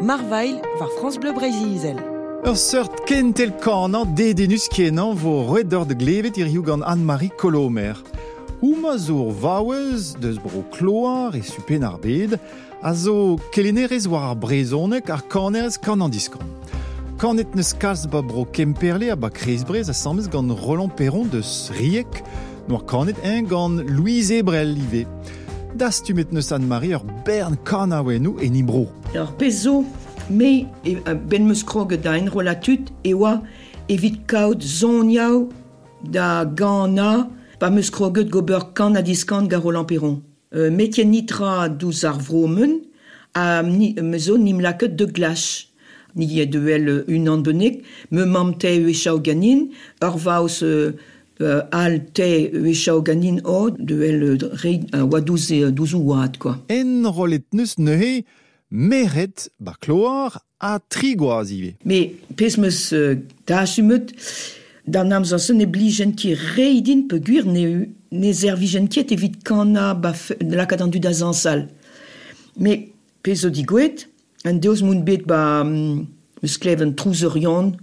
Marvail war France Bleu Brésil. Ur seurt kentel kanan dedenus kenan vo redor de glevet ir you gant Anne-Marie Colomer. Ouma zo vaouez deus bro kloar e supen ar bed, a zo kelenerez war ar brezonek ar kanerez kan an diskan. Kanet neus kalz ba bro kemperle a ba kresbrez a samez gant Roland Perron deus riek, noir kanet en gant Louise Ebrel live. Das tu met neus Anne-Marie ur bern kanaouenou en ibro. Alors, peso, me e, ben meus kroget da en rolatut, e evit kaout zoniao da gana pa meus kroget gober kan a diskant gar Roland. Euh, metien nitra douz a ni, mezo nim laket de glache. Ni e duel un an benek, me mam te e ganin, ur euh, euh, al te wechao ganin o devel re a oa douze, douze ouad, quoi. En rolet neus nehe, meret ba kloar a trigoaz ive. Me pesmes euh, tachumet, dan am zansen ne blijen ki reidin pe guir ne, ne zervijen kiet evit kana ba lakadan du da zansal. Me pezo digwet, an deus moun bet ba um, eus kleven trouzerion,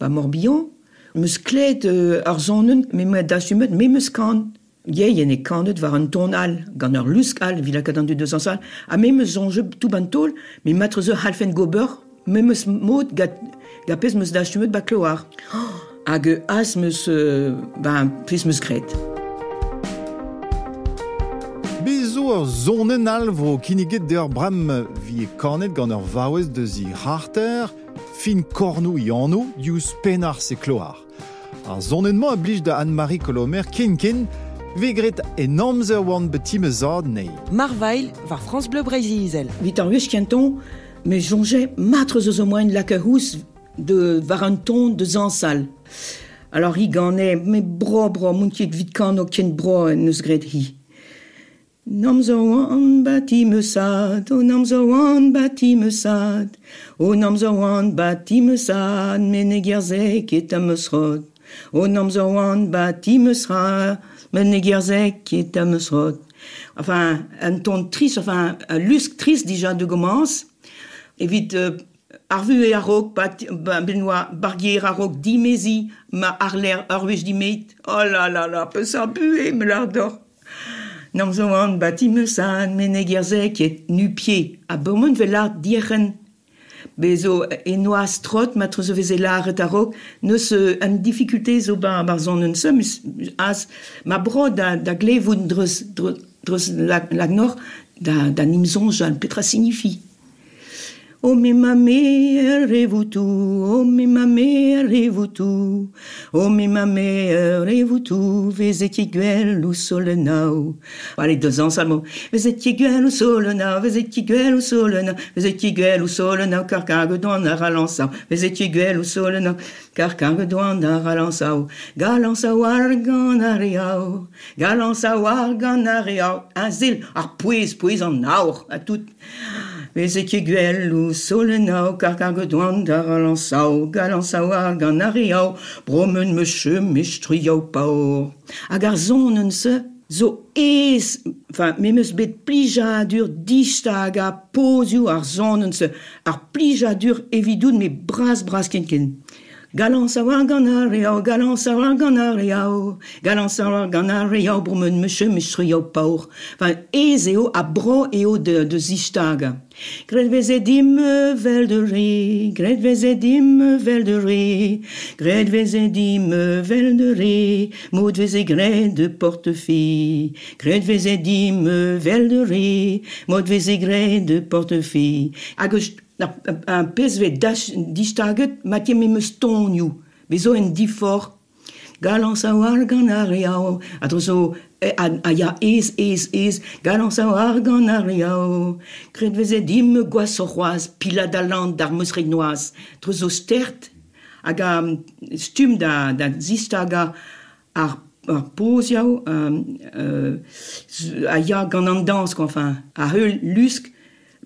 ba morbihan, meus klev uh, ar zonen, me me da sumet, me meus kan. Ie, yen e kanet war an ton al, gant ur lusk al, vila kat an du deus zansal, a me meus zonje tout ban tol, me matre halfen gober, me meus mod gat, ga pez meus da sumet ba kloar. Hag as meus, ba, pez meus gret. Bezo zonen al vo kiniget de ur bram vi e kanet gant ur vaouez deus i harter, fin kornou i anno, dious penar se kloar. Ar zonenman a blij da Anne-Marie Colomer ken, vegret en amzer oan betime zad nei. Marvail war France Bleu Brésil. Vit ar wech kenton, me jonge matre zo moen lak hous de var an ton de zansal. Alors hi gane, me bro bro, moun kiet vit kan o ken bro en eus gret hi. Nam zo an bati me sad, o nam zo an bati me sad, o nam zo an sad, men e gerzek et am eus rod. O nam zo an bati me sra, men e gerzek et am eus rod. Enfin, un ton triste, enfin, un lusk triste déjà de commence. Evit euh, arvu e arok, bat, ba, benoa, bargier arok, dimezi, ma arler, arvej dimeit. Oh là là là, peu sa bue, me l'ardor. Nam zo an bati me san, men e gerzek et nu pied. A bomon ve l'art dieren. Bezo e noa strot, l'art et arok, neus an difficulté zo ba bar zon un sem, as ma bro da, da glevoun dreus, dreus, dreus lag. O me ma mère et vous tout, o me ma mère et vous tout, o me ma mère et vous tout, vezet guel ou solenau. Allez, deux ans seulement. Vezet guel ou solenau, vezet guel ou solenau, vezet guel ou solenau, car cargue doan a ralançau, vezet guel ou solenau, car cargue doan a ralançau, galançau argan ariau, galançau argan ariau, un zil, ar pouez, pouez en aur, à tout. veze ke gwelloù, solenao, kar kar godouan dar alansao, galansaou ar gant ariao, bromen me che mestriao paor. Hag ar zon un se, zo ez, enfin, me meus bet plijadur distag a pozioù ar zon un se, ar plijadur evidoun me bras bras ken ken. Galan savoir gant ariau, galan savoir gant ariau, galan savoir gant ariau, bromen me che mestriau paor. Enfin, ez eo de, de zistaga. Gret veze dim vel de re, gret veze dim vel de re, gret veze dim vel de re, mod veze gret de portefille, gret veze dim vel de re, mod veze gret de portefille. Hag Na, an pezvet distaget matiem me stonioù, bezo en difor. Galan sa war gant ar reao, a drozo a, a ya ez, ez, ez, galan sa war gant ar reao. Kret veze dim gwaz o c'hoaz, pila da land d'ar meus regnoaz, drozo stert, hag a stum da, da zistaga ar ar poz um, euh, a ya gant an dansk, enfin, a heul lusk,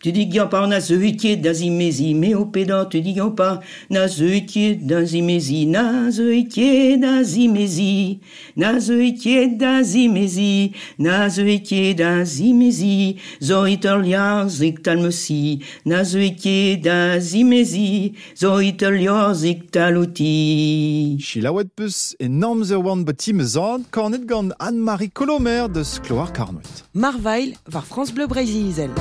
Tu dis qu'il pas na zeuitier d'azimezi, mais au pédant, tu dis qu'il pas na zeuitier d'azimezi, na zeuitier d'azimezi, na zeuitier d'azimezi, na zeuitier d'azimezi, zoitelia ziktalmesi, na zeuitier d'azimezi, zoitelia ziktaluti. Chilawet peus enorm eur oan betim zad, kornet gant Anne-Marie Colomer de Skloar Carnoet. Marvail war France Bleu Brésil.